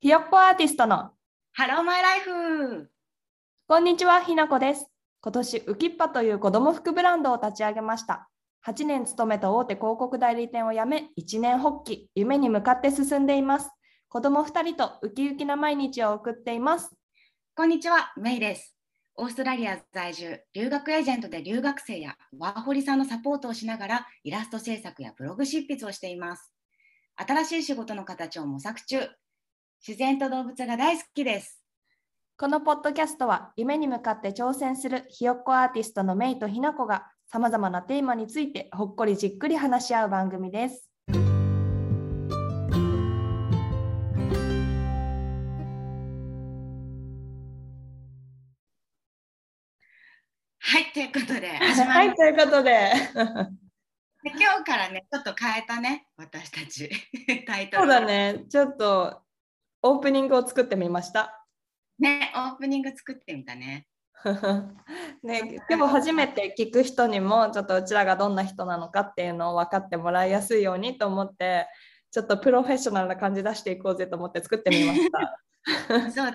ひよっこアーティストのハローマイライフこんにちはひなこです今年ウキッパという子供服ブランドを立ち上げました8年勤めた大手広告代理店を辞め1年発起夢に向かって進んでいます子供2人とウキウキな毎日を送っていますこんにちは、メイです。オーストラリア在住、留学エージェントで留学生やワーホリさんのサポートをしながらイラスト制作やブログ執筆をしています。新しい仕事の形を模索中。自然と動物が大好きです。このポッドキャストは夢に向かって挑戦するひよっこアーティストのメイとひなこがさまざまなテーマについてほっこりじっくり話し合う番組ですはい、ということで、はいということでで今日からね、ちょっと変えたね、私たち。タイトル。そうだ。ねちょっとオープニングを作ってみましたね、オープニング作ってみたね。ね、でも初めて聞く人にもちょっとうちらがどんな人なのかっていうのを分かってもらいやすいようにと思ってちょっとプロフェッショナルな感じ出していこうぜと思って作ってみました。そう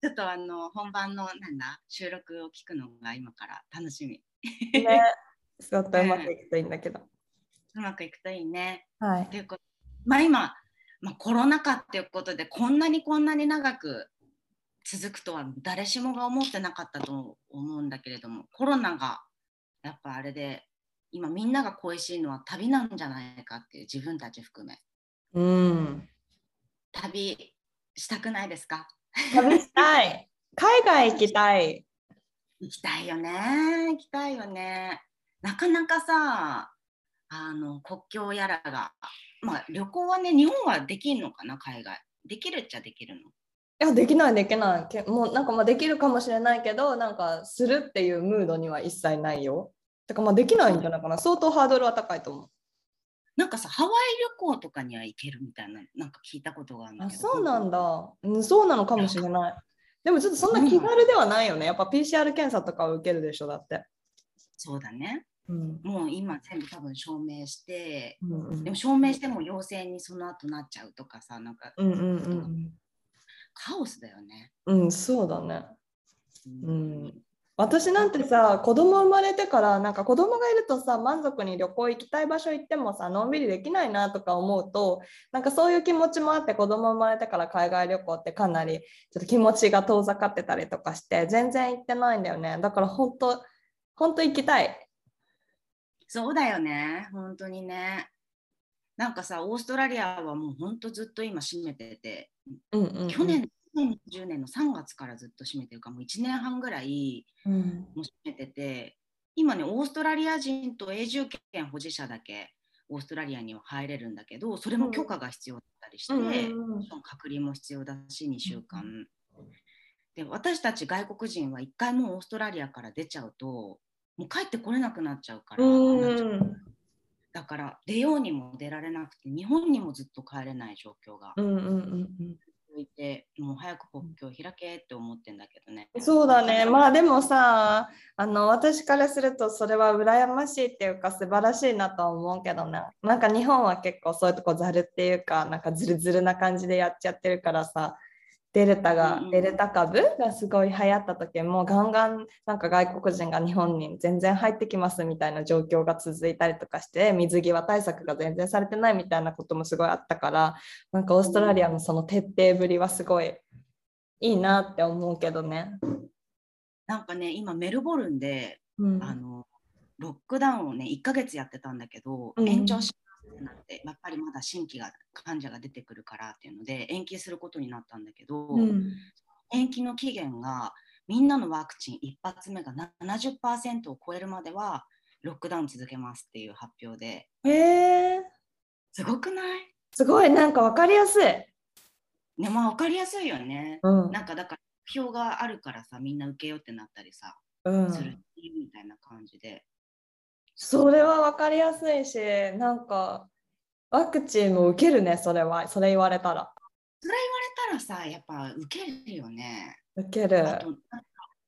ちょっとあの本番のなんだ収録を聞くのが今から楽しみ。ね、ちょっとうまくいくといいんだけど。うまくいくといいね。はいと、いうことまあ今、まあ、コロナ禍っていうことでこんなにこんなに長く続くとは誰しもが思ってなかったと思うんだけれどもコロナがやっぱあれで今みんなが恋しいのは旅なんじゃないかっていう自分たち含めうん、旅したくないですか？旅したい。海外行きたい。行きたいよね行きたいよねなかなかさあの国境やらがまあ旅行はね日本はできんのかな海外できるっちゃできるのいやできないできないけもうなんかまあできるかもしれないけどなんかするっていうムードには一切ないよ。だからまあできないんじゃないかな相当ハードルは高いと思う。なんかさハワイ旅行とかには行けるみたいななんか聞いたことがあるんだあけどそうなんだ、うん、そうなのかもしれない。でもちょっとそんな気軽ではないよね。やっぱ PCR 検査とかを受けるでしょだって。そうだねうん。もう今全部多分証明してうんうん。でも証明しても陽性にその後なっちゃうとかさなんかうんうんうんカオスだよね、うん、うん、そうだね。ううん。私なんてさ子供生まれてからなんか子供がいるとさ満足に旅行行きたい場所行ってもさのんびりできないなとか思うとなんかそういう気持ちもあって子供生まれてから海外旅行ってかなりちょっと気持ちが遠ざかってたりとかして全然行ってないんだよね。だから本当本当行きたいそうだよね。本当にね。なんかさオーストラリアはもう本当ずっと今閉めてて。うんうんうん。去年2010年の3月からずっと閉めてるからもう1年半ぐらいうん。もう閉めてて。今ねオーストラリア人と永住権保持者だけオーストラリアには入れるんだけどそれも許可が必要だったりして、うん。隔離も必要だし2週間、で私たち外国人は1回もうオーストラリアから出ちゃうともう帰ってこれなくなっちゃうから、うん。だから出ようにも出られなくて日本にもずっと帰れない状況がうんうんうん続いて、もう早く国境を開けって思ってんだけどね。そうだね。まあでもさあの私からするとそれは羨ましいっていうか素晴らしいなとは思うけどね。なんか日本は結構そういうとこざるっていうかなんかズルズルな感じでやっちゃってるからさデルタが、デルタ株がすごい流行った時もガンガンなんか外国人が日本に全然入ってきますみたいな状況が続いたりとかして水際対策が全然されてないみたいなこともすごいあったからなんかオーストラリアのその徹底ぶりはすごいいいなって思うけどね。なんかね今メルボルンでうん。あのロックダウンをね1ヶ月やってたんだけど、うん。延長しってなってやっぱりまだ新規が患者が出てくるからっていうので延期することになったんだけど、うん。延期の期限がみんなのワクチン一発目が70%を超えるまではロックダウン続けますっていう発表で。へえすごくない？すごい。なんかわかりやすい。ねまあ分かりやすいよね。うん。なんかだから目標があるからさみんな受けようってなったりさ、うん。するみたいな感じで。それはわかりやすいしなんかワクチンも受けるねそれはそれ言われたらそれ言われたらさやっぱ受けるよね。受ける。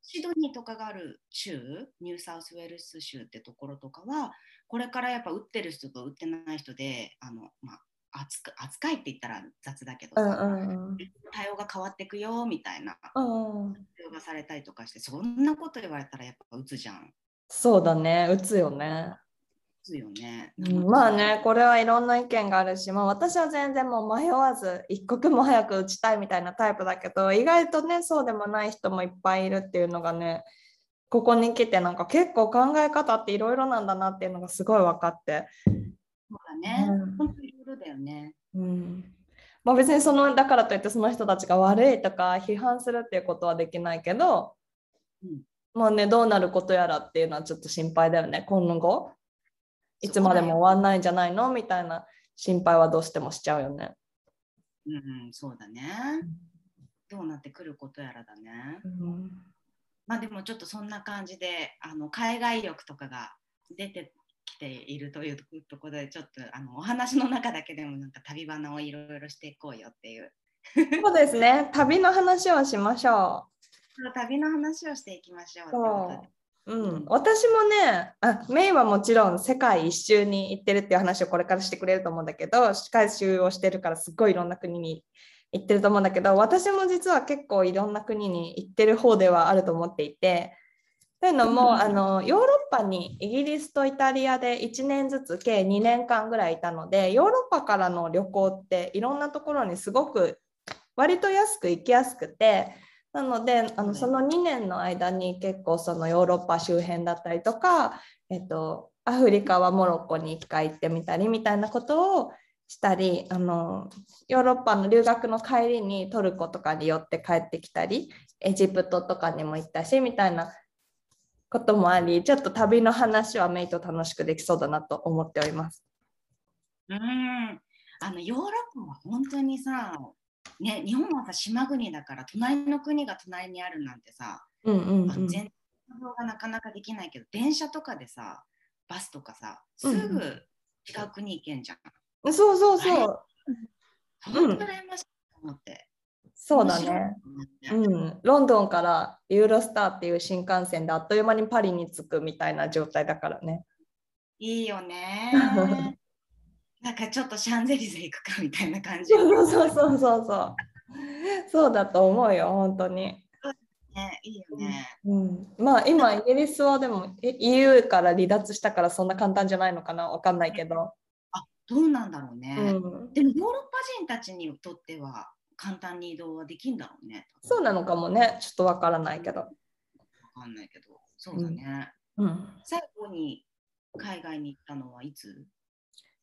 シドニーとかがある州ニューサウスウェールス州ってところとかはこれからやっぱ打ってる人と打ってない人であの、まあ、扱扱いって言ったら雑だけどさ、うんうんうん対応がが変わっていくよみたいなうん、発表がされたりとかしてそんなこと言われたらやっぱ打つじゃんそうだね、打つよね。打つよね、うん。まあね、これはいろんな意見があるし、まあ、私は全然もう迷わず一刻も早く打ちたいみたいなタイプだけど意外とねそうでもない人もいっぱいいるっていうのがねここに来てなんか結構考え方っていろいろなんだなっていうのがすごい分かって、そうだね、うん。本当いろいろだよね。うん。まあ、別にそのだからといってその人たちが悪いとか批判するっていうことはできないけど、うんまあねどうなることやらっていうのはちょっと心配だよね。今後？いつまでも終わんないんじゃないの？みたいな心配はどうしてもしちゃうよね。うんうんそうだね。どうなってくることやらだね。うんまあでもちょっとそんな感じであの海外欲とかが出てきているというところでちょっとあのお話の中だけでもなんか旅バナをいろいろしていこうよっていうそうですね。旅の話をしましょ旅の話をしていきましょうう。う。うん、私もねあメインはもちろん世界一周に行ってるっていう話をこれからしてくれると思うんだけど世界一周をしてるからすっごいいろんな国に行ってると思うんだけど私も実は結構いろんな国に行ってる方ではあると思っていてというのも、うんあのヨーロッパにイギリスとイタリアで1年ずつ計2年間ぐらいいたのでヨーロッパからの旅行っていろんなところにすごく割と安く行きやすくてなのであのその2年の間に結構そのヨーロッパ周辺だったりとか、えっと、アフリカはモロッコに1回行ってみたりみたいなことをしたりあのヨーロッパの留学の帰りにトルコとかに寄って帰ってきたりエジプトとかにも行ったしみたいなこともありちょっと旅の話はメイと楽しくできそうだなと思っております。うんあのヨーロッパは本当にさ、ね、日本はさ島国だから隣の国が隣にあるなんてさ、うんうんうん、全然がなかなかできないけど電車とかでさバスとかさすうんうんぐ違う国行けんじゃん。そうそうそう本当羨ましいと思って。そうだねうん、ロンドンからユーロスターっていう新幹線であっという間にパリに着くみたいな状態だからね。いいよね。なんかちょっとシャンゼリゼ行くかみたいな感じ。そうそうそうそうそう。そうだと思うよ、本当に。ね、いいよね。うん、まあ今イギリスはでもえ EU から離脱したからそんな簡単じゃないのかなわかんないけど、あどうなんだろうね。うん、でもヨーロッパ人たちにとっては簡単に移動はできんだろうね。そうなのかもねちょっとわからないけど、わかんないけど。そうだね。うん、最後に海外に行ったのはいつ？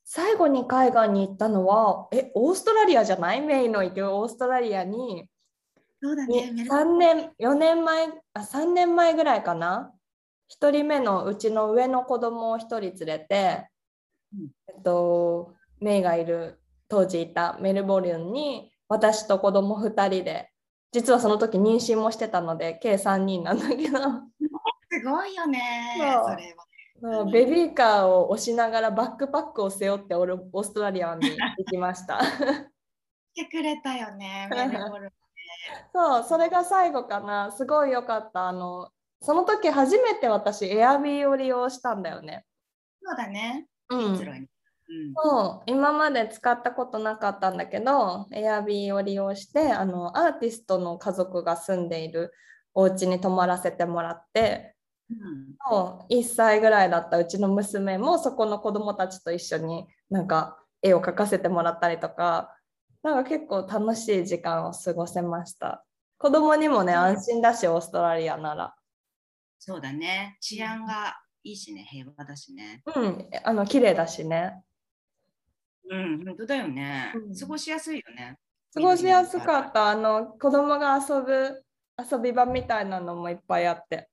最後に海外に行ったのはえオーストラリアじゃない？メイの行くオーストラリアに。そうだに3年4年前あ3年前ぐらいかな。1人目のうちの上の子供を1人連れて、うん。えっと、メイがいる当時いたメルボルンに私と子供2人で実はその時妊娠もしてたので計3人なんだけど。すごいよね。それは。ベビーカーを押しながらバックパックを背負ってオルオーストラリアに行きました。来てくれたよ ね。そう、それが最後かな。すごい良かった。あの、その時初めて私、エアビーを利用したんだよね。そうだね。うんそう今まで使ったことなかったんだけど、エアビーを利用して、あの、アーティストの家族が住んでいるお家に泊まらせてもらって、1歳ぐらいだったうちの娘もそこの子供たちと一緒になんか絵を描かせてもらったりとか、なんか結構楽しい時間を過ごせました。子供にもね、うん安心だし、オーストラリアなら。そうだね。治安がいいしね、平和だしね。うん、あの綺麗だしね。うん、本当だよねうん。過ごしやすいよね。過ごしやすかった。あの子供が遊ぶ遊び場みたいなのもいっぱいあって。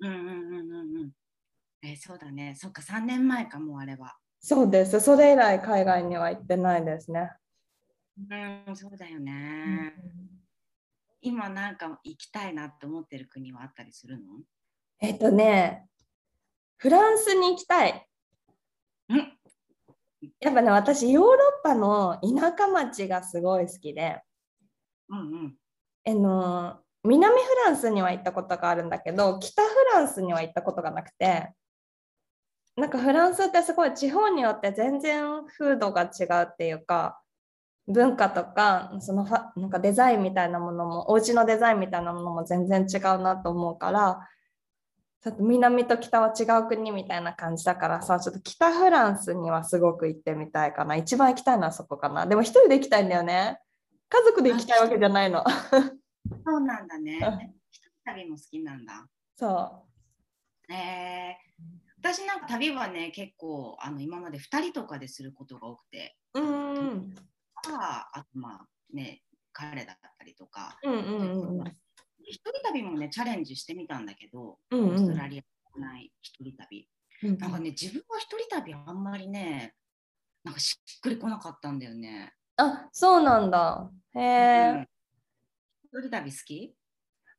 うんうんうんうんうん。えそうだね。そっか、3年前かもうあれは。そうです。それ以来海外には行ってないですね。うん、そうだよね。今なんか行きたいなって思ってる国はあったりするの？えっとね、フランスに行きたい。うんやっぱね、私、ヨーロッパの田舎町がすごい好きで、うんうん。あの南フランスには行ったことがあるんだけど、北フランスには行ったことがなくて、なんかフランスってすごい地方によって全然風土が違うっていうか、文化とかそのファなんかデザインみたいなものもお家のデザインみたいなものも全然違うなと思うからちょっと南と北は違う国みたいな感じだからさちょっと北フランスにはすごく行ってみたいかな。一番行きたいのはそこかな。でも一人で行きたいんだよね。家族で行きたいわけじゃないの。そうなんだね。一人旅も好きなんだ。そえー、私なんか旅はね結構あの今まで2人とかですることが多くて。ううんああとまあね彼だったりとか。うんうんうん一人旅もねチャレンジしてみたんだけど、うんうん。オーストラリア国内一人旅。うんなんかね自分は一人旅あんまりねなんかしっくりこなかったんだよね、あそうなんだ。へえ、うん一人旅好き？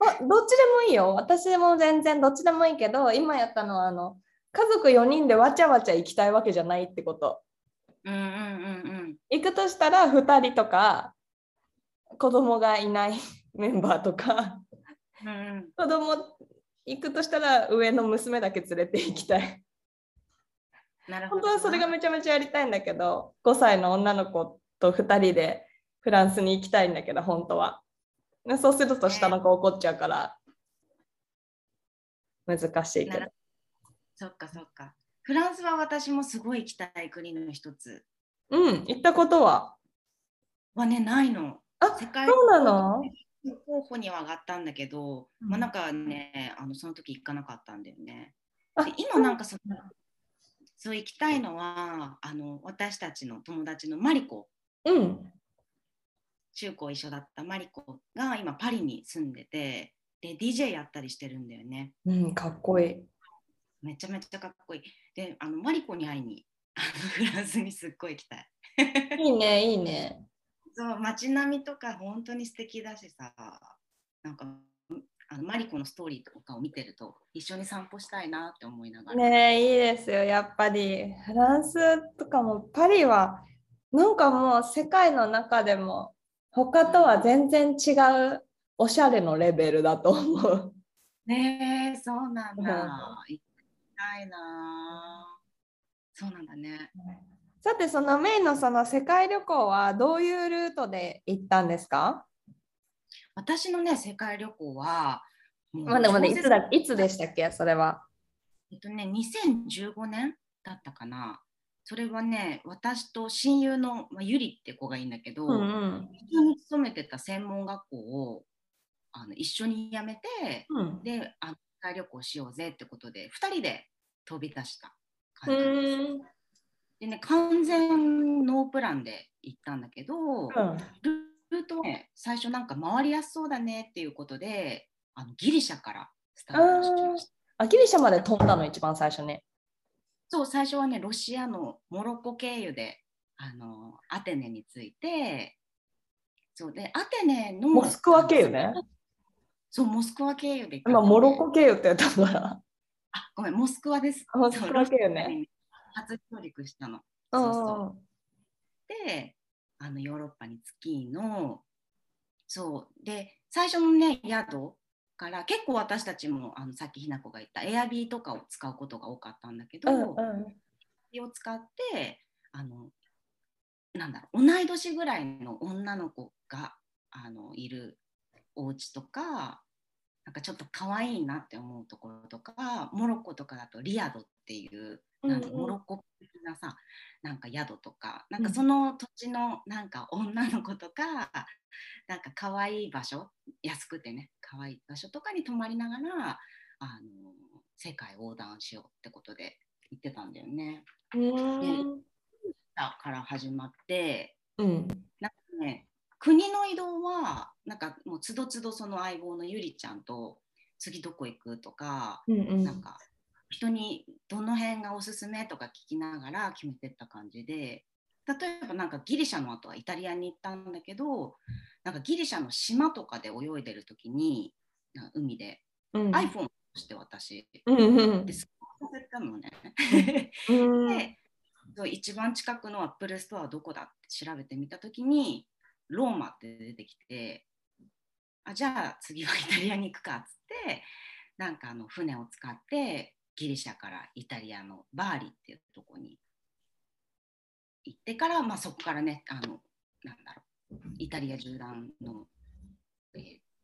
あどっちでもいいよ。私も全然どっちでもいいけど、今やったのはあの家族4人でわちゃわちゃ行きたいわけじゃないってこと。うんうんうん行くとしたら2人とか子供がいない メンバーとかうんうんうん子供行くとしたら上の娘だけ連れて行きたい。なるほどな本当はそれがめちゃめちゃやりたいんだけど、5歳の女の子と2人でフランスに行きたいんだけど、本当は。でそうすると下の子怒っちゃうから難しいけど。そっかそっか。フランスは私もすごい行きたい国の一つ。うん、行ったことは。はねないの。あ世界そうなの？候補には上がったんだけど、うん。まあなんかねあのその時行かなかったんだよね。今なんかそのそう行きたいのはあの私たちの友達のマリコ。うん。中高一緒だったマリコが今パリに住んでてで DJ やったりしてるんだよねうん、かっこいい。めちゃめちゃかっこいいであのマリコに会いにあのフランスにすっごい行きたいいいね、いいね。そう街並みとか本当に素敵だしさなんかあのマリコのストーリーとかを見てると一緒に散歩したいなって思いながら、ねいいですよ、やっぱり。フランスとかもパリは、なんかもう世界の中でも、他とは全然違うおしゃれのレベルだと思う。ねえそうなんうん。だ行きたいな。そうなんだね。さて、そのメインのその世界旅行はどういうルートで行ったんですか？私のね世界旅行はまだまだいつだいつでしたっけ？それは。えっとね2015年だったかなそれはね私と親友の、まあ、ゆりって子がいいんだけど、うんうん。一緒に勤めてた専門学校をあの一緒に辞めてうんであの世界旅行しようぜってことで2人で飛び出したう感じです。でね完全ノープランで行ったんだけど、うんルートはね最初なんか回りやすそうだねっていうことであのギリシャからスタートしました。あギリシャまで飛んだの一番最初ね。そう最初はねロシアのモロッコ経由であのアテネに着いてそうでアテネのモスクワ経由ね。そうモスクワ経由で今、モロッコ経由って言ったから。あごめんモスクワですモスクワ経由ね。初上陸したのうそんうそうであのヨーロッパに着きのそうで最初のね宿から結構私たちもあのさっきひな子が言ったエアビーとかを使うことが多かったんだけど、うんうん。を使ってあのなんだろう同い年ぐらいの女の子があのいるお家とかなんかちょっと可愛いなって思うところとかモロッコとかだとリアドっていうなんモロッコ的なさなんか宿とかなんかその土地のなんか女の子とか、なんか可愛い場所安くてね可愛い場所とかに泊まりながらあの世界横断しようってことで行ってたんだよね。うから始まってうん。なんかね国の移動はなんかもうつどつどその相棒のゆりちゃんと次どこ行くとか、うんうん。なんか人にどの辺がおすすめとか聞きながら決めてった感じで例えばなんかギリシャの後はイタリアに行ったんだけどなんかギリシャの島とかで泳いでる時に海でうん。iPhone をして私。うんうんでさせたのね。うん。で一番近くのアップルストアはどこだって調べてみた時にローマって出てきてあじゃあ次はイタリアに行くかっつってなんかあの船を使ってギリシャからイタリアのバーリっていうとこに行ってから、まあ、そこからねあのなんだろうイタリア縦断の、えー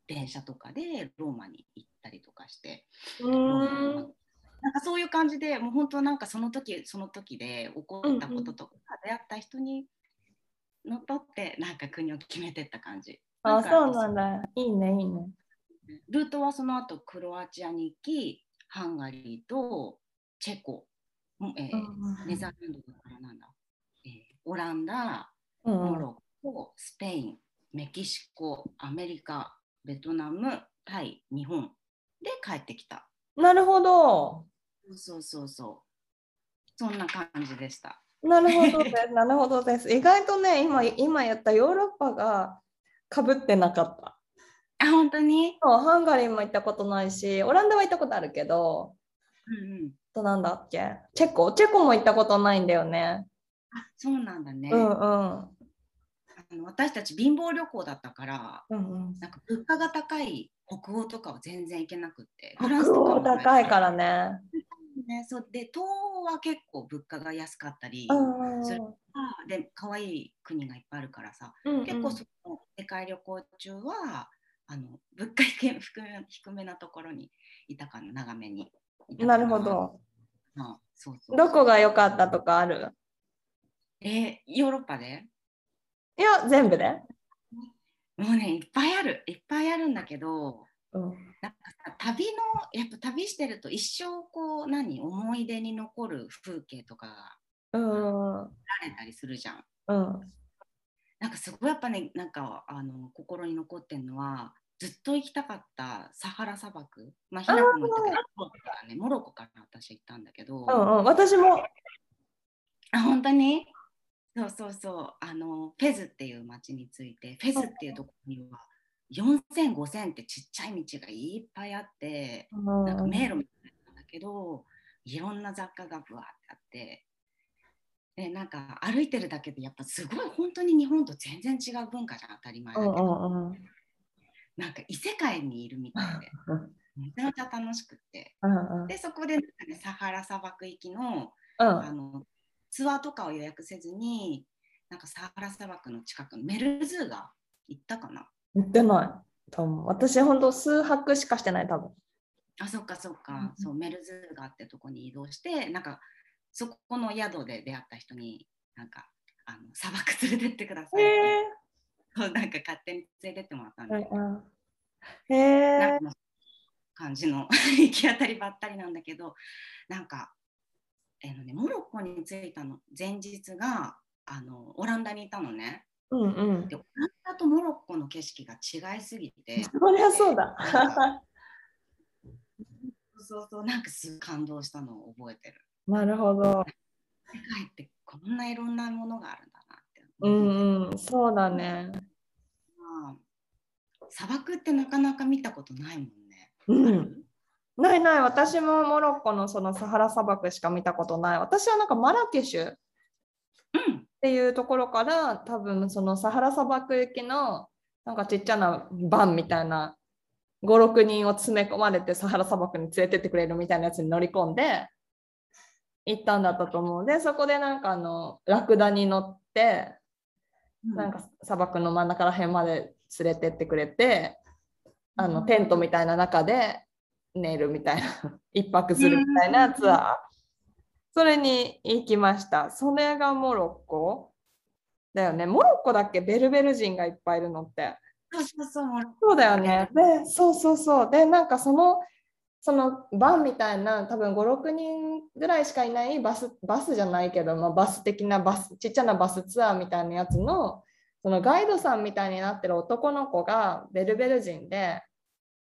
電車とかでローマに行ったりとかして、なんかそういう感じでもう本当なんかその時その時で起こったこととか、出会った人にのっとってなんか国を決めてった感じ。あ、かそうなんだ。いいね、いいね。ルートはその後クロアチアに行きハンガリーとチェコ、うんえーネザーランドだからなんだ、えーオランダうんモロッコスペインメキシコアメリカベトナムタイ日本で帰ってきたなるほど。そうそうそうそんな感じでしたなるほどです。なるほどです。意外とね、今今言ったヨーロッパがかぶってなかった。あ本当に？そうハンガリーも行ったことないし、オランダは行ったことあるけど、うんうんあとなんだっけ？チェコ？チェコも行ったことないんだよね。あそうなんだね、うんうん。あの私たち貧乏旅行だったからうんうん、なんか物価が高い北欧とかは全然行けなくって。北欧高いからね。ね。そうで東欧は結構物価が安かったり、うんうんそれで可愛い国がいっぱいあるからさ、うんうん結構その世界旅行中はあの物価低めなところにいたかな長めになるほ。ど。あそうそうどこが良かったとかある？えーヨーロッパで？いや、全部で。もうねいっぱいあるいっぱいあるんだけど。うん、なんかさ旅のやっぱ旅してると一生こう何？思い出に残る風景とかがうん、られたりするじゃん。うん。なんかすごいやっぱねなんかあの心に残ってるのはずっと行きたかったサハラ砂漠。まあひなこも言った。けどからねモロッコから私行ったんだけど、うんうん、私も。あ本当に？そうそうそう。あのフェズっていう町についてフェズっていうところには4000、5000ってちっちゃい道がいっぱいあって、なんか迷路みたいなんだけど、いろんな雑貨がぶわってあって、でなんか歩いてるだけでやっぱすごい本当に日本と全然違う文化じゃん当たり前だけど、うんなんか異世界にいるみたいで。めちゃめちゃ楽しくって。うんうん。でそこでなんか、ね、サハラ砂漠行きのうん。あのツアーとかを予約せずになんかサハラ砂漠の近くのメルズーが行ったかな。言ってない。多分私、本当数泊しかしてない、多分。あそっかそっか、うんそうメルズーガってとこに移動してなんかそこの宿で出会った人になんかあの砂漠連れてってくださいって、へそうなんか勝手に連れてってもらったんで、え。へえ。なんか感じの行き当たりばったりなんだけどなんか、えーのね、モロッコに着いたの前日があのオランダにいたのねうんうんで。オランダとモロッコの景色が違いすぎてそりゃそうだ。そうそうなんかすごい感動したのを覚えてるなるほど。世界ってこんないろんなものがあるんだなって、うんうん、そうだね。まあ砂漠ってなかなか見たことないもんね。うんないない、私もモロッコのそのサハラ砂漠しか見たことない。私はなんかマラケシュっうん。ていうところから多分そのサハラ砂漠行きのなんかちっちゃなバンみたいな5、6人を詰め込まれてサハラ砂漠に連れてってくれるみたいなやつに乗り込んで行ったんだったと思う。で、そこでなんかあのラクダに乗ってなんか砂漠の真ん中ら辺まで連れてってくれてあのテントみたいな中で寝るみたいな 一泊するみたいなツアー。それに行きました。それがモロッコ？だよね。モロッコだっけ？ベルベル人がいっぱいいるのって。そうそうそう。モロッコそうだよね。でそうそうそう。でなんかそのそのバンみたいな多分56人ぐらいしかいないバスバスじゃないけど、まあ、バス的なバスちっちゃなバスツアーみたいなやつのそのガイドさんみたいになってる男の子がベルベル人で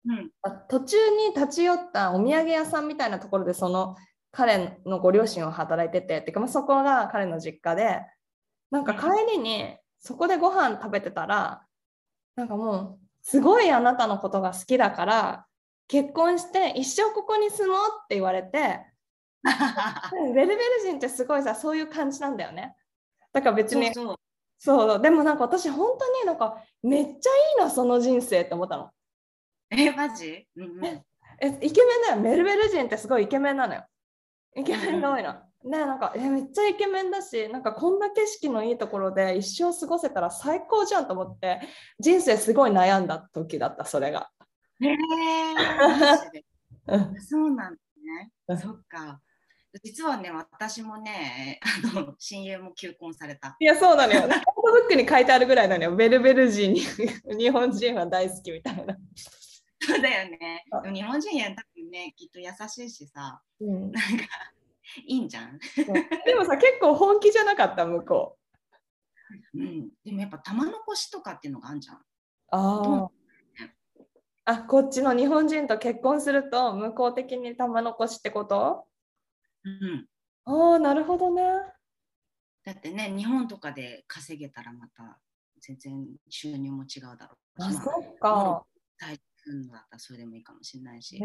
うん。あ途中に立ち寄ったお土産屋さんみたいなところでその彼のご両親を働いてててか、まあ、そこが彼の実家でなんか帰りにそこでご飯食べてたらなんかもうすごいあなたのことが好きだから結婚して一生ここに住もうって言われてベルベル人ってすごいさそういう感じなんだよね。だから別にそうでもなんか私本当になんかめっちゃいいなその人生って思ったの。えマジ、うんうん、えイケメンだよ。メルベル人ってすごいイケメンなのよ。イケメンが多いの、ねなんかえめっちゃイケメンだしなんかこんな景色のいいところで一生過ごせたら最高じゃんと思って人生すごい悩んだ時だったそれが。へえ うん。そうなんだうん。ね。そっか。実はね、私もね、あの親友も求婚された。いやそうなのよ。フォトブックに書いてあるぐらいなのよ。ベルベル人に 日本人は大好きみたいな。そうだよねあ。でも日本人や多分ね、きっと優しいしさ、うん、なんかいいんじゃん。でもさ結構本気じゃなかった向こう。うん。でもやっぱ玉残しとかっていうのがあるじゃん。ああ。あこっちの日本人と結婚すると向こう的に玉残しってこと？うん。ああなるほどね。だってね、日本とかで稼げたらまた全然収入も違うだろうし。あまあそっか。大するのだったらそれでもいいかもしれないしへ。え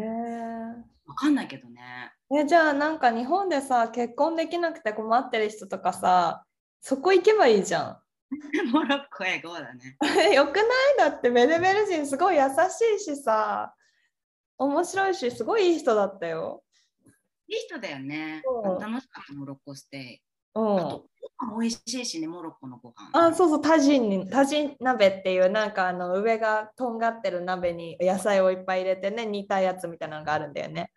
わかんないけどね。えじゃあなんか日本でさ結婚できなくて困ってる人とかさそこ行けばいいじゃん。モロッコへ GO だね。よくない？だってベルベル人すごい優しいしさ面白いしすごいいい人だったよ。いい人だよね楽しかったモロッコステイ。うんあ美味しいしね、モロッコのご飯。あそうそうタジンにタジン鍋っていうなんかあの上がとんがってる鍋に野菜をいっぱい入れてね煮たやつみたいなのがあるんだよね。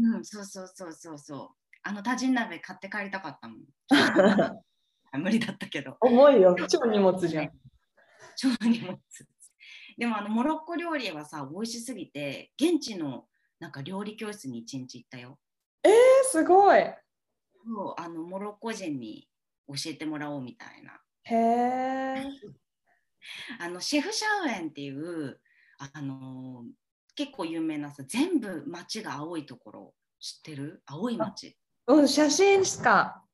うん、そうそうそうそうそう。あのタジン鍋買って帰りたかったもん。無理だったけど。重いよ超荷物じゃん。超荷物。でもあのモロッコ料理はさ、美味しすぎて、現地のなんか料理教室に一日行ったよ。えすごい。そうあのモロッコ人に教えてもらおうみたいな。へえ。あのシェフシャウエンっていうあの結構有名なさ全部街が青いところ知ってる？青い街。うん写真しか。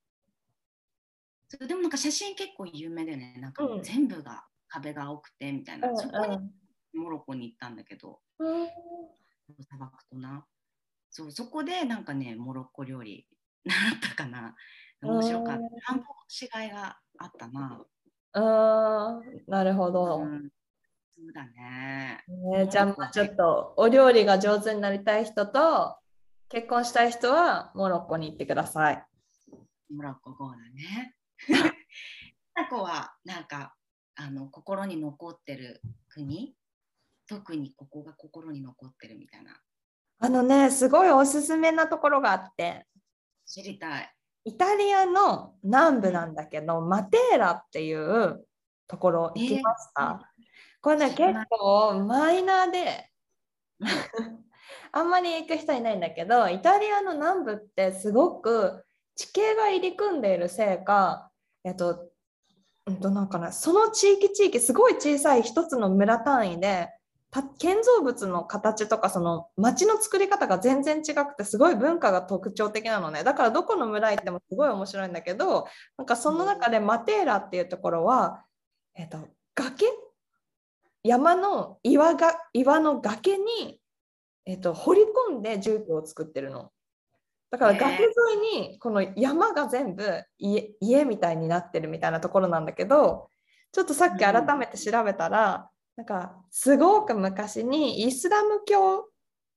それでもなんか写真結構有名だよね。なんかうん。全部が壁が青くてみたいな、うんそこにモロッコに行ったんだけど。うん。砂漠となそうそこでなんかねモロッコ料理習ったかな。面白かった。うん半分違いがあったな、あーなるほど。うん、そうだね。ね、じゃあちょっとお料理が上手になりたい人と結婚したい人はモロッコに行ってください。モロッコ語だね。タコはなんかあの心に残ってる国？特にここが心に残ってるみたいなあのねすごいおすすめなところがあって知りたい。イタリアの南部なんだけど、マテーラっていうところ行きました。これね結構マイナーでうん あんまり行く人いないんだけどイタリアの南部ってすごく地形が入り組んでいるせいか、えっと、うんとなんかなその地域地域すごい小さい一つの村単位でた建造物の形とかその町の作り方が全然違くてすごい文化が特徴的なのね。だからどこの村行ってもすごい面白いんだけどなんかその中でマテーラっていうところは、えっと、崖？山の岩が岩の崖に、えっと、掘り込んで住居を作ってるの。だから崖沿いにこの山が全部家家みたいになってるみたいなところなんだけどちょっとさっき改めて調べたら、なんかすごく昔にイスラム教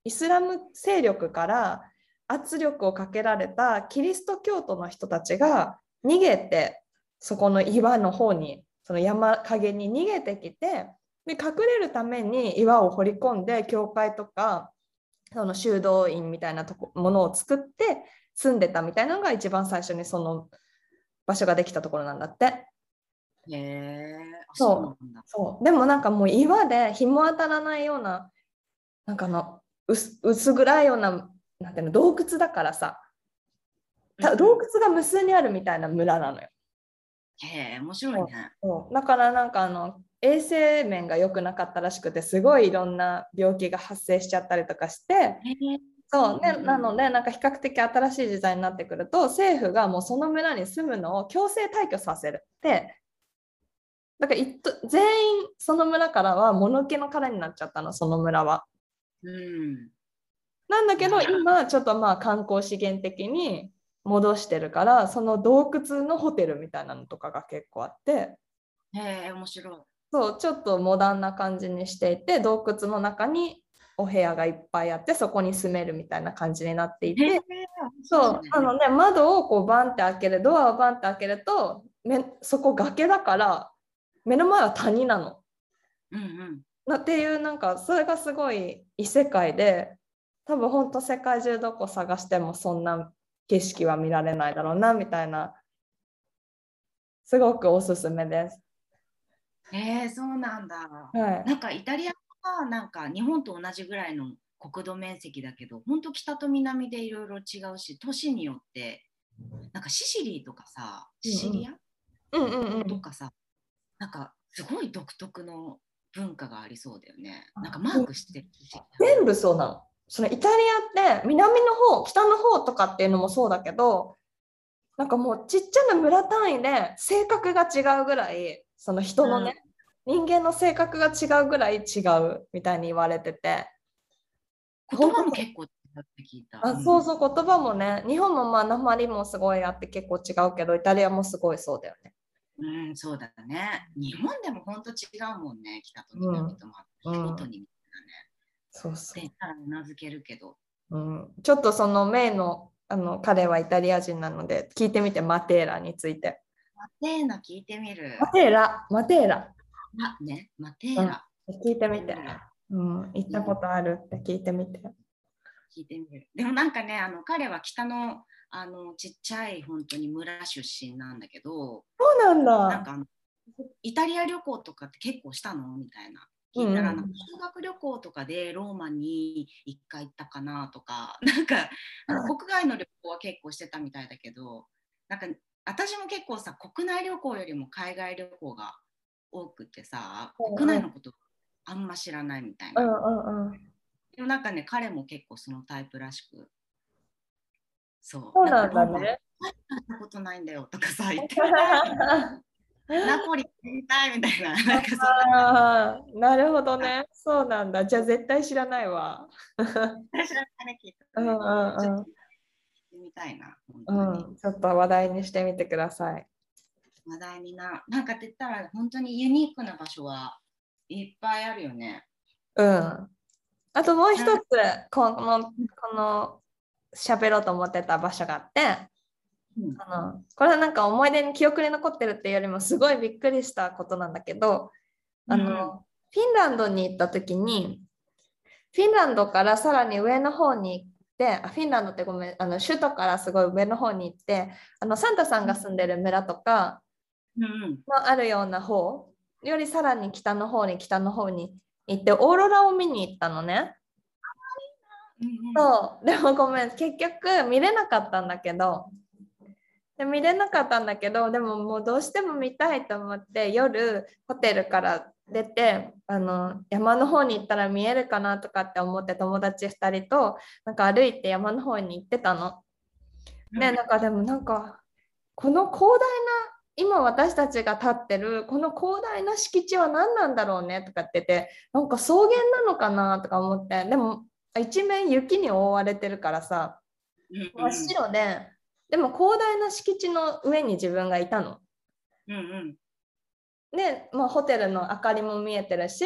イスラム勢力から圧力をかけられたキリスト教徒の人たちが逃げてそこの岩の方にその山陰に逃げてきてで隠れるために岩を掘り込んで教会とかその修道院みたいなとこものを作って住んでたみたいなのが一番最初にその場所ができたところなんだって。へえあそう。そうでもなんかもう岩で日も当たらないようななんかあの薄薄暗いようななんていうの洞窟だからさ。洞窟が無数にあるみたいな村なのよ。へえ面白いね。そう。だからなんかあの衛生面が良くなかったらしくてすごいいろんな病気が発生しちゃったりとかして。そう。ねなのでなんか比較的新しい時代になってくると政府がもうその村に住むのを強制退去させるってだからいっと全員その村からは物気の殻になっちゃったのその村は。うん。なんだけど今ちょっとまあ観光資源的に戻してるからその洞窟のホテルみたいなのとかが結構あって。へえ面白い。そうちょっとモダンな感じにしていて洞窟の中にお部屋がいっぱいあってそこに住めるみたいな感じになっていて、えーそうあの、ね、窓をこうバンって開けるドアをバンって開けるとめそこ崖だから目の前は谷なの。うんうん。なっていうなんかそれがすごい異世界で多分本当世界中どこ探してもそんな景色は見られないだろうなみたいなすごくおすすめです。えー、そうなんだ。はい、なんかイタリアはなんか日本と同じぐらいの国土面積だけど、本当北と南でいろいろ違うし、都市によって、なんかシシリーとかさ、シシリア、うんうんうんとかさ、なんかすごい独特の文化がありそうだよね。なんかマークしてる。全部そうなの。そのイタリアって南の方北の方とかっていうのもそうだけどなんかもうちっちゃな村単位で性格が違うぐらいその人のね、人間の性格が違うぐらい違うみたいに言われてて言葉も結構違うって聞いた。あそうそう言葉もね日本もまあ鉛もすごいあって結構違うけどイタリアもすごいそうだよね。うん、そうだね。日本でも本当違うもんね、北と南とも。うん本当に、ね。そうそううなずけるけど。うん、ちょっとそのメイのあの彼はイタリア人なので聞いてみてマテーラについて。マテーナ聞いてみる。マテーラマテーラあ、ね、マテーラ。聞いてみて。うん、行ったことあるって聞いてみて。聞いてみる。でもなんかね、あの彼は北のあのちっちゃい本当に村出身なんだけど、そうなんだ。なんかイタリア旅行とかって結構したの？みたいな。聞いたら、うんなんか修学旅行とかでローマに一回行ったかなと か、なんか国外の旅行は結構してたみたいだけど、なんか私も結構さ、国内旅行よりも海外旅行が多くてさ、国内のことあんま知らないみたいな。うんうんうん。でもなんかね、彼も結構そのタイプらしく。そう。そうなんだね。行ったことないんだよとかさ、言って ナポリ行ってみたいみたいな。なんかそんなあーなるほどね。そうなんだ。じゃあ絶対知らないわ。私はね、聞いたねうんうんうんみたいな、本当うに。ん、ちょっと話題にしてみてください。話題にな。なんかって言ったら、本当にユニークな場所はいっぱいあるよね。うん。あともう一つ、この、この、喋ろうと思ってた場所があって、うんあのこれはなんか思い出に記憶に残ってるっていうよりもすごいびっくりしたことなんだけどあの、うんフィンランドに行った時にフィンランドからさらに上の方に行ってあフィンランドってごめんあの首都からすごい上の方に行ってあのサンタさんが住んでる村とか。のあるような方よりさらに北の方に北の方に行ってオーロラを見に行ったのね。うんうん。そう。でもごめん。結局見れなかったんだけど。で見れなかったんだけどでももうどうしても見たいと思って夜ホテルから出てあの山の方に行ったら見えるかなとかって思って友達2人となんか歩いて山の方に行ってたの。ね、なんかでもなんかこの広大な今私たちが立ってるこの広大な敷地は何なんだろうねとかっててなんか草原なのかなとか思ってでも一面雪に覆われてるからさ。真っ白ででも広大な敷地の上に自分がいたの。うんうん。で、まあ、ホテルの明かりも見えてるし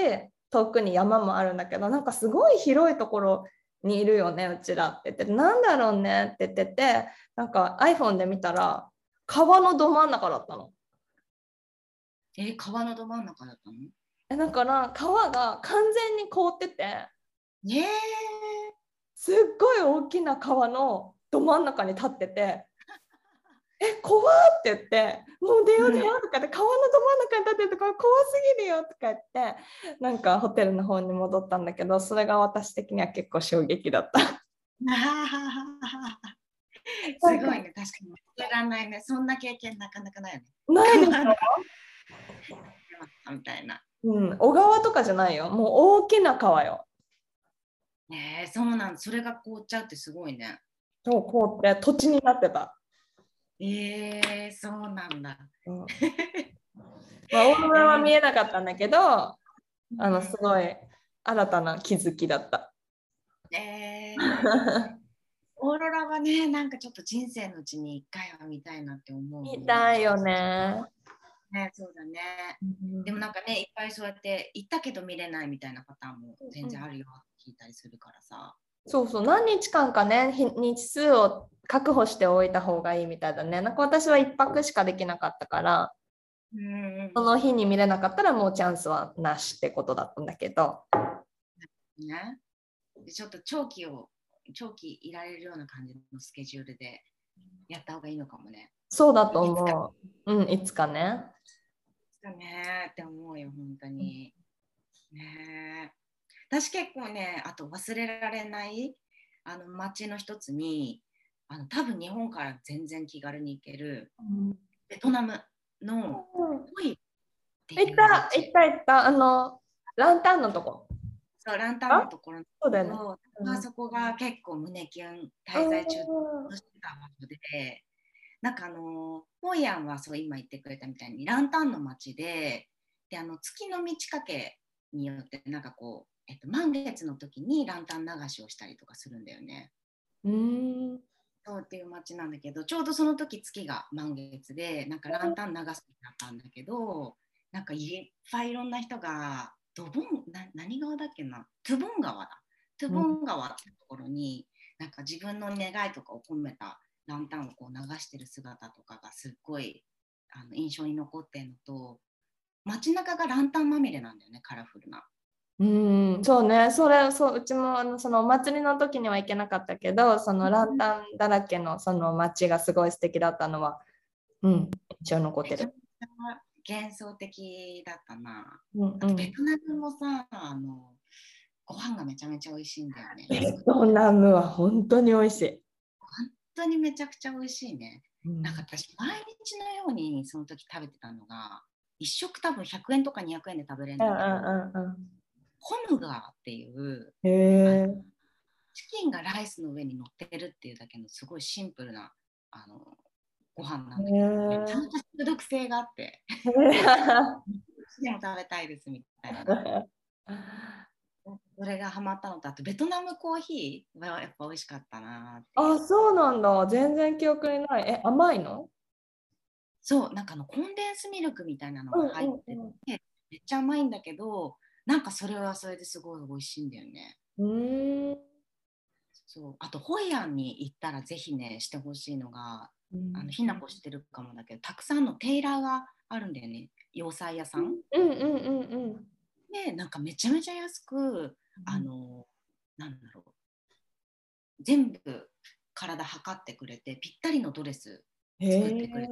遠くに山もあるんだけどなんかすごい広いところにいるよねうちらって言って。なんだろうねって言っててなんか iPhone で見たら川のど真ん中だったの。えー川のど真ん中だったの？えだから川が完全に凍っててえすっごい大きな川のど真ん中に立ってて「え怖っ!」って言って「もう出よう出よう」とかで川のど真ん中に立っててこれ怖すぎるよとか言ってなんかホテルの方に戻ったんだけどそれが私的には結構衝撃だった。ー、すごいね、確かに。忘れらんないね。そんな経験なかなかないよね。ないでしょ、みたいな。うん、小川とかじゃないよもう大きな川よ。んそれが凍っちゃうってすごいね。そう凍って土地になってた。えー、そうなんだ。うんまあ、オーロラは見えなかったんだけどあのすごい新たな気づきだった。えー、オーロラはね、なんかちょっと人生のうちに一回は見たいなって思う。見たいよ。ね。ね、そうだね。でもなんかね、いっぱいそうやって行ったけど見れないみたいなパターンも全然あるよって聞いたりするからさ。そうそう、何日間かね、日日数を確保しておいた方がいいみたいだね。なんか私は1泊しかできなかったから、うんその日に見れなかったらもうチャンスはなしってことだったんだけど。ね。でちょっと長期を、長期いられるような感じのスケジュールでやった方がいいのかもね。そうだと思う。うん、いつかね。だねって思うよ、本当に。ね私結構ね、あと忘れられないあの街の一つに、あの多分日本から全然気軽に行けるベトナムのホイ行った、行った、行った。あの、ランタンのとこ。そうランタンのところのそうだよね。そうあそこが結構胸キュン滞在中としてた場所で、なんかあのホイアンはそう今言ってくれたみたいにランタンの街でであの月の満ち欠けによってなんかこう、えっと、満月の時にランタン流しをしたりとかするんだよね。うん。そうっていう街なんだけどちょうどその時月が満月でなんかランタン流すだったんだけどなんかいっぱいいろんな人がドボンな何川だっけな？トゥボン川だトゥボン川ってところに、なんか自分の願いとかを込めたランタンをこう流してる姿とかがすっごいあの印象に残ってるのと街中がランタンまみれなんだよねカラフルな。うん、そうね、それ、そう、うちもあのそのお祭りの時には行けなかったけど、そのランタンだらけのその街がすごい素敵だったのは、うん、印象に残ってる。幻想的だったな。うんうん、ベトナムもさ、あのご飯がめちゃめちゃ美味しいんだよね。ベトナムは本当に美味しい。本当にめちゃくちゃ美味しいね。うんなんか私、毎日のようにその時食べてたのが、一食多分100円とか200円で食べれるんうんだけど、うんうんホムガーっていう。チキンがライスの上に乗ってるっていうだけのすごいシンプルなあのご飯なんだけど、へーめちゃめちゃ中毒性があって、でも食べたいですみたいな。それがハマったのと、あとベトナムコーヒーはやっぱ美味しかったなあ、そうなんだ。全然記憶にない。え、甘いの？そう、なんかあのコンデンスミルクみたいなのが入ってて、うんうんめっちゃ甘いんだけど、なんかそれはそれですごい美味しいんだよね。うーん。そうあとホイアンに行ったらぜひねしてほしいのがあのひなこ知ってるかもだけどたくさんのテイラーがあるんだよね洋裁屋さん。うんうんうんうん。でなんかめちゃめちゃ安くあのなんだろう全部体測ってくれてぴったりのドレスへ作ってくれえ。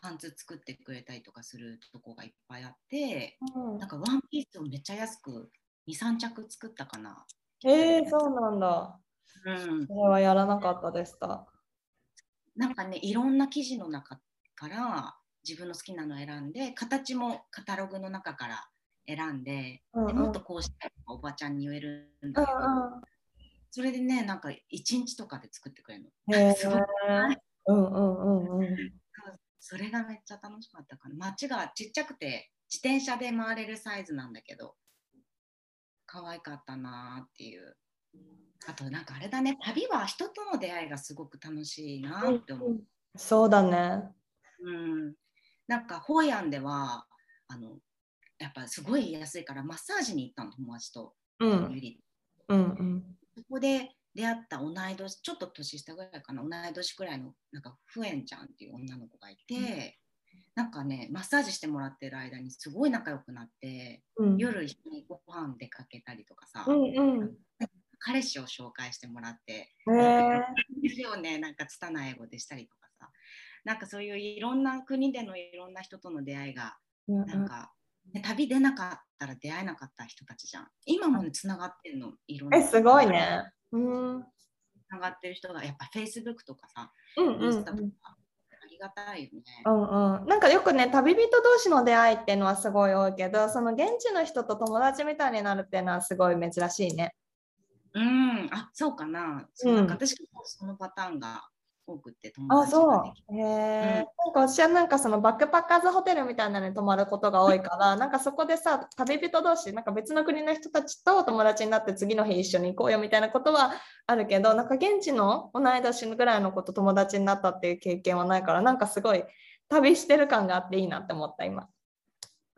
パンツ作ってくれたりとかするとこがいっぱいあってうんなんかワンピースをめっちゃ安く23着作ったかな。へえ、そうなんだ。うん、それはやらなかったでした。なんかねいろんな生地の中から自分の好きなのを選んで形もカタログの中から選んで,、うんうんでもっとこうしたいとかおばちゃんに言えるんうだけど、んそれでねなんか1日とかで作ってくれるの。うん。へ えすごい？うんうんうんうん。それがめっちゃ楽しかったかな。街がちっちゃくて自転車で回れるサイズなんだけど可愛かったなーっていう。あとなんかあれだね旅は人との出会いがすごく楽しいなって思う。そうだね。うん、なんかホイアンではあのやっぱすごい安いからマッサージに行ったの友達とうんうんうん。そこで出会った同い年ちょっと年下ぐらいかな同い年くらいのなんかフエンちゃんっていう女の子がいて、なんかねマッサージしてもらってる間にすごい仲良くなってうん夜一緒にご飯出かけたりとかさ、うんうん。彼氏を紹介してもらってへえ。店をねなんか拙い英語でしたりとかさなんかそういういろんな国でのいろんな人との出会いがうんなんか、ね、旅出なかったら出会えなかった人たちじゃん今もねつながってるのいろんなえ、すごいね。うん。うんつながってる人がやっぱ Facebook とかさうんうんインスタとか、ありがたいよね。うんうん、なんかよくね旅人同士の出会いっていうのはすごい多いけどその現地の人と友達みたいになるっていうのはすごい珍しいね。うん、あそうかな。そううんなんか私もそのパターンが多くて友あ達ができそう。へえ、なんか私はなんかそのバックパッカーズホテルみたいなのに泊まることが多いから なんかそこでさ旅人同士なんか別の国の人たちと友達になって次の日一緒に行こうよみたいなことはあるけどなんか現地の同い年ぐらいの子と友達になったっていう経験はないからなんかすごい旅してる感があっていいなって思った今。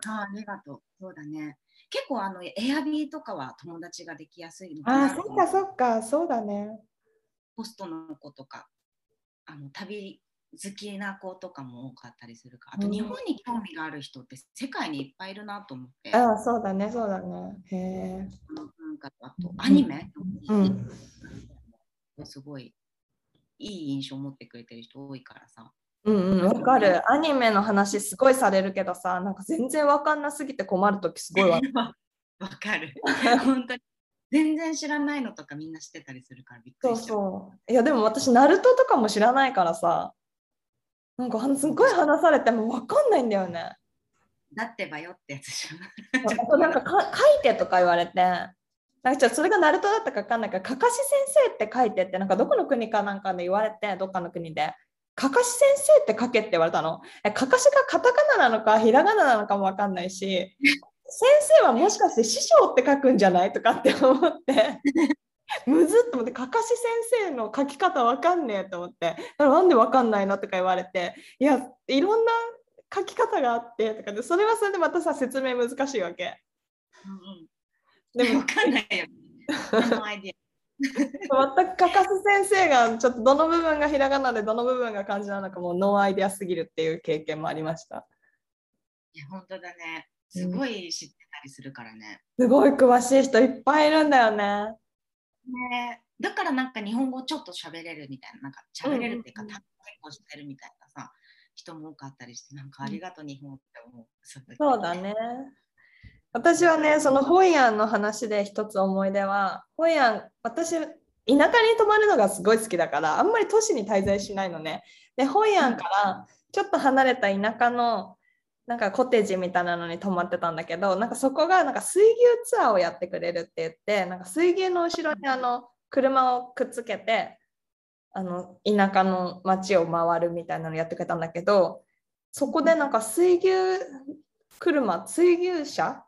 あありがとう。そうだね。結構あのエアビーとかは友達ができやすいのああ、そっかそっか、そうだね。ホストの子とか、あの旅好きな子とかも多かったりするかあと日本に興味がある人って世界にいっぱいいるなと思って、ああそうだねそうだね。へえ。なんかあとアニメ、うん、すごいいい印象を持ってくれてる人多いからさ。うんうん、わかる。アニメの話すごいされるけどさ、なんか全然わかんなすぎて困るときすごいわ。わかる。本当に。全然知らないのとかみんな知ってたりするからびっくりそうそう。いやでも私、ナルトとかも知らないからさ、なんかすごい話されても分かんないんだよね。だってばよってやつじゃん。なんかか書いてとか言われて、なんかそれがナルトだったか分かんないから、かかし先生って書いてって、なんかどこの国かなんかで言われて、どっかの国で。かかし先生って書けって言われたの。えかかしがカタカナなのかひらがななのかも分かんないし、先生はもしかして師匠って書くんじゃない？とかって思って むずっと思って、かかし先生の書き方わかんねえと思って、なんでわかんないの？とか言われて、いや、いろんな書き方があってとかで、それはそれでまたさ、説明難しいわけ。うんうん、でも、わかんないよ。のアイディア。全くかかす先生がちょっとどの部分がひらがなでどの部分が漢字なのかもうノーアイデアすぎるっていう経験もありました。いや本当だね。すごい知ってたりするからね。すごい詳しい人いっぱいいるんだよね。ね、だからなんか日本語ちょっと喋れるみたいな、なんか喋れるっていうか、単語結構してるみたいなさ、人も多かったりして、なんかありがとう、日本って思う。そうだね。私はね、そのホイアンの話で一つ思い出は、ホイアン、私、田舎に泊まるのがすごい好きだから、あんまり都市に滞在しないのね。で、ホイアンからちょっと離れた田舎のなんかコテージみたいなのに泊まってたんだけどなんかそこがなんか水牛ツアーをやってくれるって言ってなんか水牛の後ろにあの車をくっつけてあの田舎の街を回るみたいなのやってくれたんだけどそこでなんか水牛車水牛車？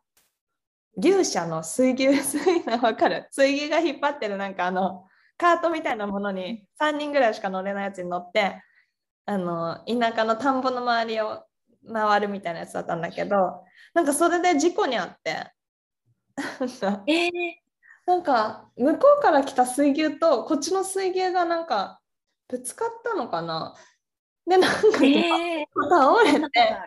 牛舎の水牛？水牛わかる？水牛が引っ張ってるなんかあのカートみたいなものに3人ぐらいしか乗れないやつに乗ってあの田舎の田んぼの周りを回るみたいなやつだったんだけどなんかそれで事故にあって。えー、なんか向こうから来た水牛とこっちの水牛がなんかぶつかったのかな。でなんか、えー、倒れて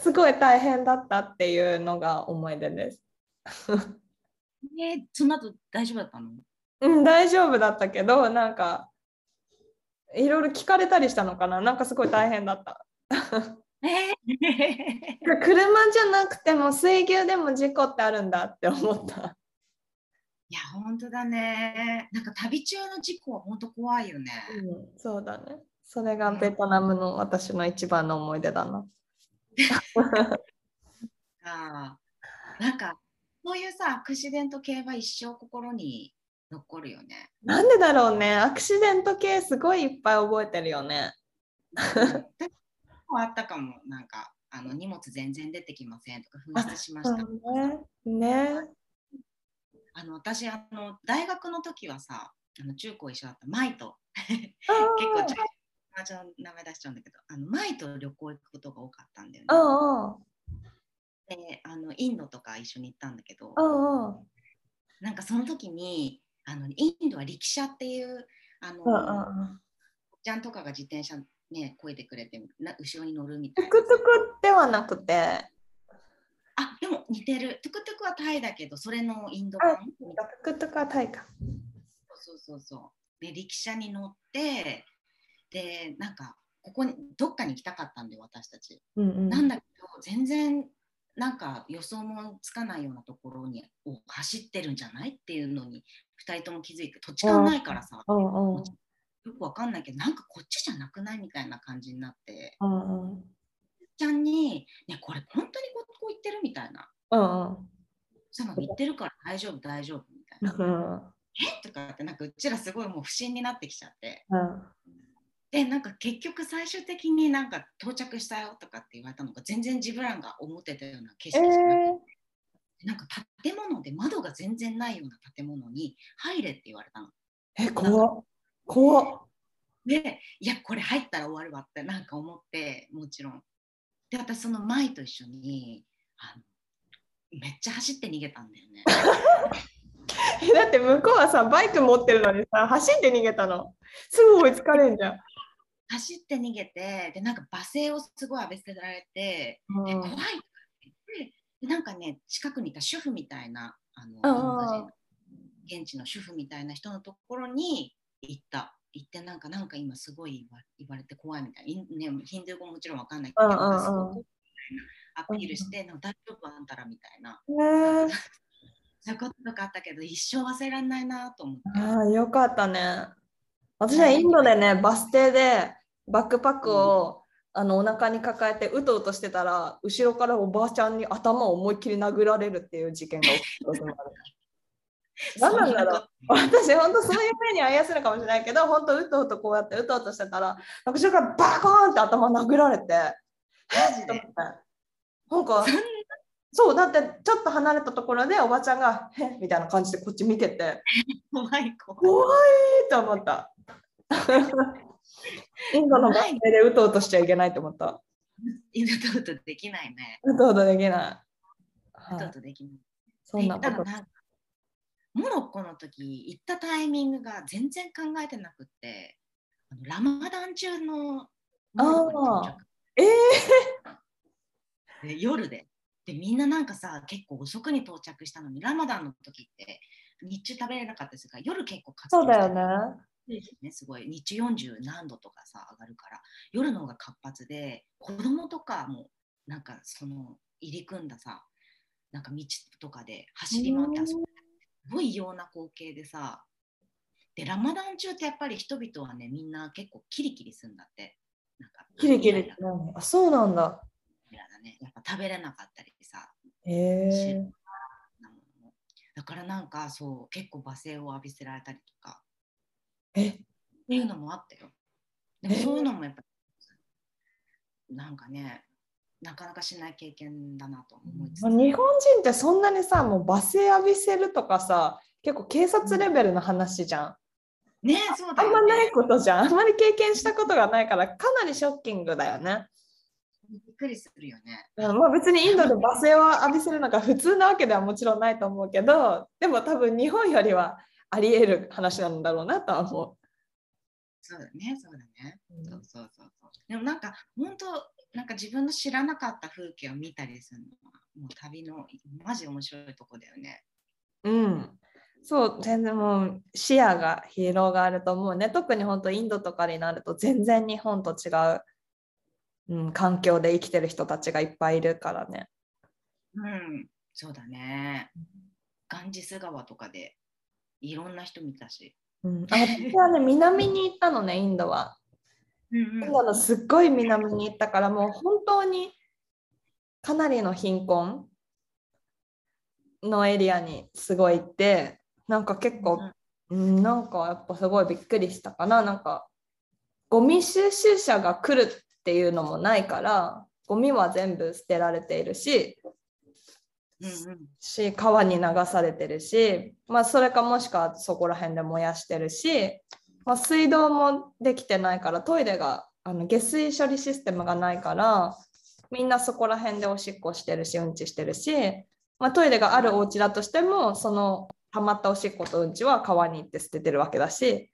すごい大変だったっていうのが思い出です。えー、その後大丈夫だったの？うん大丈夫だったけどなんかいろいろ聞かれたりしたのかな。なんかすごい大変だった。車じゃなくても水牛でも事故ってあるんだって思った。いや本当だね。なんか旅中の事故は本当怖いよね。うん、そうだね。それがベトナムの私の一番の思い出だな。あなんかそういうさアクシデント系は一生心に残るよね。なんでだろうね。アクシデント系すごいいっぱい覚えてるよね。あったかも、なんか、あの荷物全然出てきませんとか、紛失しました。ね。ね。あの私あの、大学の時はさ、あの中高一緒だった。マイと、結構ちょっと名前出しちゃうんだけど、あのマイと旅行行くことが多かったんだよね。であのインドとか一緒に行ったんだけど、なんかその時にあのインドは力車っていうあの、ちゃんとかが自転車ね、こいでくれてな後ろに乗るみたいな。トゥクトゥクではなくて。あでも似てる。トゥクトゥクはタイだけど、それのインド版？トゥクトゥクはタイか。そうそうそう。で、力車に乗って、で、なんか、ここに、どっかに行きたかったんで、私たち。うんうん、なんだけど、全然、なんか予想もつかないようなところにを走ってるんじゃない？っていうのに2人とも気づいて土地勘ないからさ、うんうん、よくわかんないけどなんかこっちじゃなくない？みたいな感じになって、うんうん、ちゃんに「ねこれ本当にここ行ってる?」みたいな「うんうん、その行ってるから大丈夫大丈夫」みたいな「うん、え？とかってなんかうちらすごいもう不審になってきちゃって、うん、でなんか結局最終的になんか到着したよとかって言われたのが全然自分らが思ってたような景色じゃなくて。えー。なんか建物で窓が全然ないような建物に入れって言われたの。え、怖っ。怖でいやこれ入ったら終わるわってなんか思ってもちろん。で私その舞と一緒にあのめっちゃ走って逃げたんだよね。だって向こうはさバイク持ってるのにさ走って逃げたの？すぐ追いつかれんじゃん、走って逃げてでなんか罵声をすごい浴びせられて、うん。え怖いでなんかね近くにいた主婦みたいなあの現地の主婦みたいな人のところに行った。行ってなんかなんか今すごい言わ言われて怖いみたいな。ね、ヒンドゥー語もちろんわかんないけど、うんうんうん。なんかすごい怖いみたいなアピールして、なんか大丈夫あんたらみたいな。ねそういうこととかあったけど一生忘れられないなと思って。ああよかったね。私はインドでねバス停でバックパックを、あのお腹に抱えてうとうとしてたら後ろからおばあちゃんに頭を思いっきり殴られるっていう事件が起きたこともある 何なんだろう 私本当そういう目に遭いやすいのかもしれないけど本当うとうとこうやってうとうとしてたら後ろからバコーンって頭殴られてなんかそうだってちょっと離れたところでおばちゃんが「へっ」みたいな感じでこっち見てて 怖い怖い。と思った。インドのバス停でうとうとしちゃいけないと思った。インドとうとできないね。うとうとできない。うはい、とうとできない。そんなこと。モロッコの時行ったタイミングが全然考えてなくってあのラマダン中のモロッコに到着えで夜で。でみんななんかさ結構遅くに到着したのにラマダンの時って日中食べれなかったですが夜結構活そうだよね。ね。ねすごい。日中40何度とかさ上がるから夜の方が活発で子供とかもなんかその入り組んださなんか道とかで走り回って遊ぶすごい異様な光景でさでラマダン中ってやっぱり人々はねみんな結構キリキリするんだって。なんかキリキリ。あ、そうなんだ。イライラねやっぱ食べれなかったりさへえ。なものも。だからなんかそう結構罵声を浴びせられたりとか。え、っていうのもあったよ。でもえ？そういうのもやっぱりなんかねなかなかしない経験だなと思いつつ、日本人ってそんなにさ、もう罵声浴びせるとかさ、結構警察レベルの話じゃん。ねそうだあんまないことじゃん。あんまり経験したことがないから、かなりショッキングだよね。びっくりするよね。うんまあ、別にインドで罵声を浴びせるのが普通なわけではもちろんないと思うけどでも多分日本よりはあり得る話なんだろうなとは思そうだねそうだね。う。そうそうそうそう。でもなんか本当なんか自分の知らなかった風景を見たりするのはもう旅のマジ面白いとこだよね。うん、そう全然もう視野が広がると思うね特に本当インドとかになると全然日本と違う、うん、環境で生きてる人たちがいっぱいいるからね。うんそうだね。ガンジス川とかでいろんな人見たし。うん、あ私はね南に行ったのねインドは。うんインドのすっごい南に行ったからもう本当にかなりの貧困のエリアにすごい行ってなんか結構、うん、なんかやっぱすごいびっくりしたかな。なんかゴミ収集車が来るっていうのもないからゴミは全部捨てられているしうんうん。し川に流されてるし、まあ、それかもしくはそこら辺で燃やしてるし、まあ、水道もできてないからトイレがあの下水処理システムがないからみんなそこら辺でおしっこしてるしうんちしてるし、まあ、トイレがあるお家だとしてもその溜まったおしっことうんちは川に行って捨ててるわけだし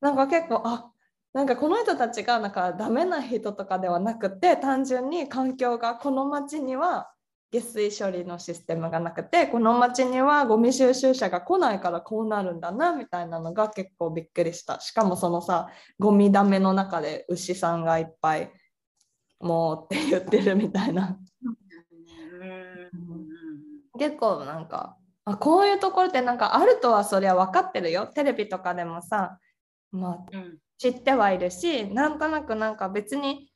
なんか結構あなんかこの人たちがなんかダメな人とかではなくて単純に環境がこの町には下水処理のシステムがなくてこの町にはゴミ収集車が来ないからこうなるんだなみたいなのが結構びっくりした。しかもそのさゴミだめの中で牛さんがいっぱいもうって言ってるみたいな。結構なんかあこういうところってなんかあるとはそりゃ分かってるよ。テレビとかでもさまあ知ってはいるしなんとなくなんか別に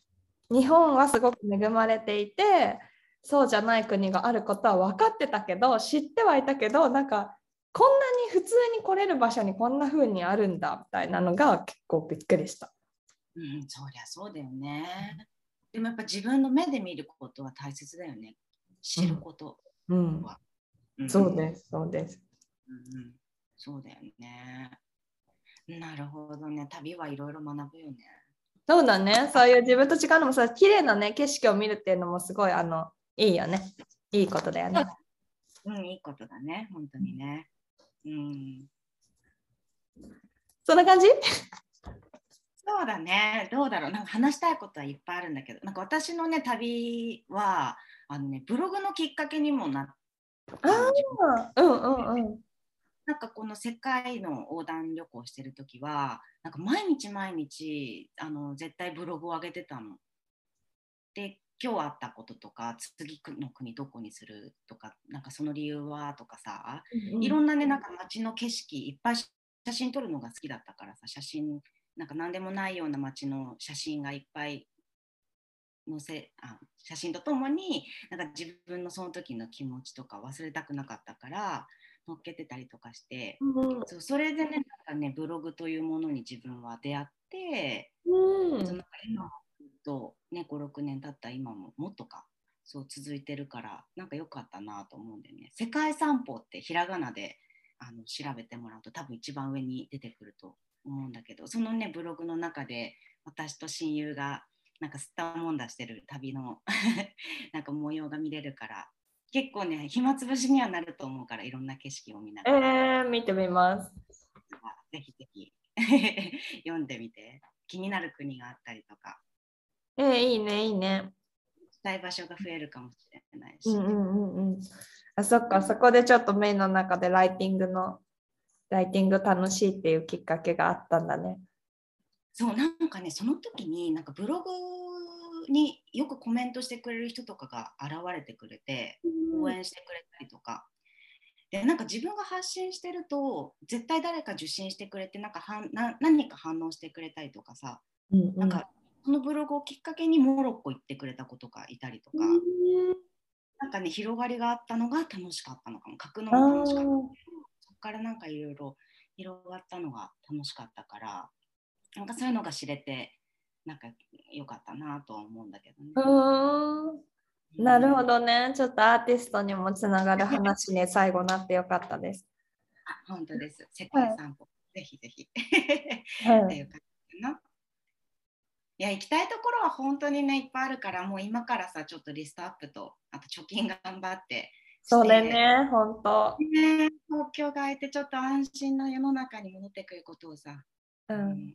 日本はすごく恵まれていてそうじゃない国があることは分かってたけど知ってはいたけどなんかこんなに普通に来れる場所にこんな風にあるんだみたいなのが結構びっくりした。うん、そりゃそうだよね。でもやっぱ自分の目で見ることは大切だよね。知ることうん、は。んそうですそうです。うんうん、そうだよね。なるほどね。旅はいろいろ学ぶよね。そうだね。そういう自分と違うのもさ、綺麗なね、景色を見るっていうのもすごい、あの、いいよね。いいことだよね。うん、いいことだね、本当にね。うん。そんな感じ？そうだね、どうだろう、なんか話したいことはいっぱいあるんだけど、なんか私のね、旅は、あのね、ブログのきっかけにもなったああ、うんうんうん。なんかこの世界の横断旅行してる時はなんか毎日毎日あの絶対ブログを上げてたの。で今日あったこととか次の国どこにするとかなんかその理由はとかさ、いろんなねなんか街の景色いっぱい写真撮るのが好きだったからさ写真なんか何でもないような街の写真がいっぱい載せあ写真とともになんか自分のその時の気持ちとか忘れたくなかったから載っけてたりとかして、うんそうそれでねなんかねブログというものに自分は出会って、うん。その今とね56年経った今ももっとかそう続いてるからなんか良かったなと思うんでね世界散歩ってひらがなであの調べてもらうと多分一番上に出てくると思うんだけどそのねブログの中で私と親友がなんか吸ったもんだしてる旅の なんか模様が見れるから結構ね暇つぶしにはなると思うからいろんな景色を見ながら。えー、見てみます。ぜひぜひ 読んでみて気になる国があったりとかえー、いいね、いいね。行きたい場所が増えるかもしれないし、うんうんうんうん。あ、そっか、そこでちょっとメインの中でライティングの、ライティング楽しいっていうきっかけがあったんだね。そうなんかねその時になんかブログによくコメントしてくれる人とかが現れてくれて応援してくれたりとか。でなんか自分が発信してると絶対誰か受信してくれてなんかはんな何か反応してくれたりとかさうんうんなんかそのブログをきっかけにモロッコ行ってくれた子とかいたりとか、うんなんかね広がりがあったのが楽しかったのかも書くのあが楽しかったーそこからなんかいろいろ広がったのが楽しかったからなんかそういうのが知れてなんか良かったなとは思うんだけどね。なるほど。どね。ちょっとアーティストにもつながる話に最後なってよかったです。本当です。世界散歩、ぜひぜひ。はい、っていう感じかな。いや行きたいところは本当にねいっぱいあるからもう今からさちょっとリストアップとあと貯金頑張ってそれね、本当。ね東京が空いてちょっと安心な世の中に戻ってくることをさ、ううんん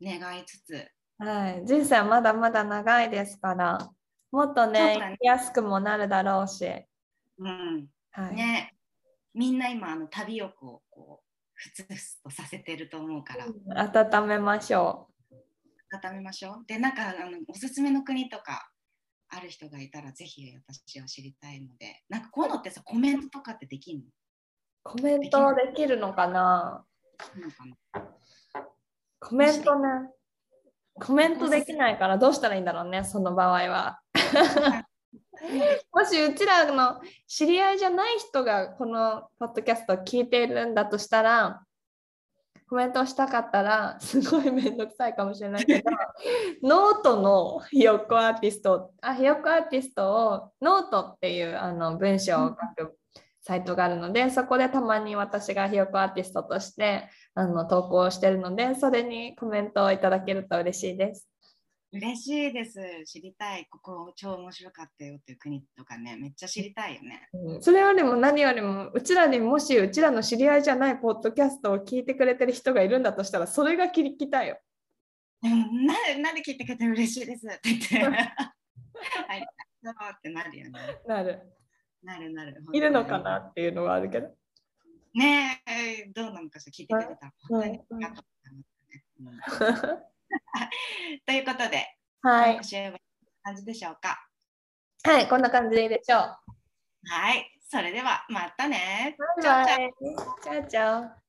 願いつつ。はい、人生はまだまだ長いですから、もっとね、ね。生きやすくもなるだろうし、うん。はい。ね。みんな今あの旅欲をこうふつふつとさせてると思うから。温めましょ固めましょうでなんかあのおすすめの国とかある人がいたらぜひ私は知りたいのでなんかこういうのってさコメントとかってできんの？う。コメントできるのかな？コメントね。コメントできないからどうしたらいいんだろうね、その場合は。もしうちらの知り合いじゃない人がこのポッドキャストを聞いているんだとしたら、コメントをしたかったら、すごいめんどくさいかもしれないけど、ノートのひよっこアーティスト、あひよっこアーティストをノートっていうあの文章を書くサイトがあるので、そこでたまに私がひよっこアーティストとしてあの投稿してるので、それにコメントをいただけると嬉しいです。嬉しいです。知りたい。ここ超面白かったよっていう国とかねめっちゃ知りたいよね。うん。それよりも何よりもうちらにもしうちらの知り合いじゃないポッドキャストを聞いてくれてる人がいるんだとしたらそれが聞きたいよ。うん。ななんで聞いてくれて嬉しいです。って言ってはい。そうってなるよね。なる。なるなる。いるのかなっていうのはあるけど。ねえ。どうなのかしら。聞いてくれたら本当にありがとうございますね、うん ということで、はい今。週はこんな感じでしょうか？はい、こんな感じでいいでしょう。はい、それではまたね。バイバイ。チャオチャオ。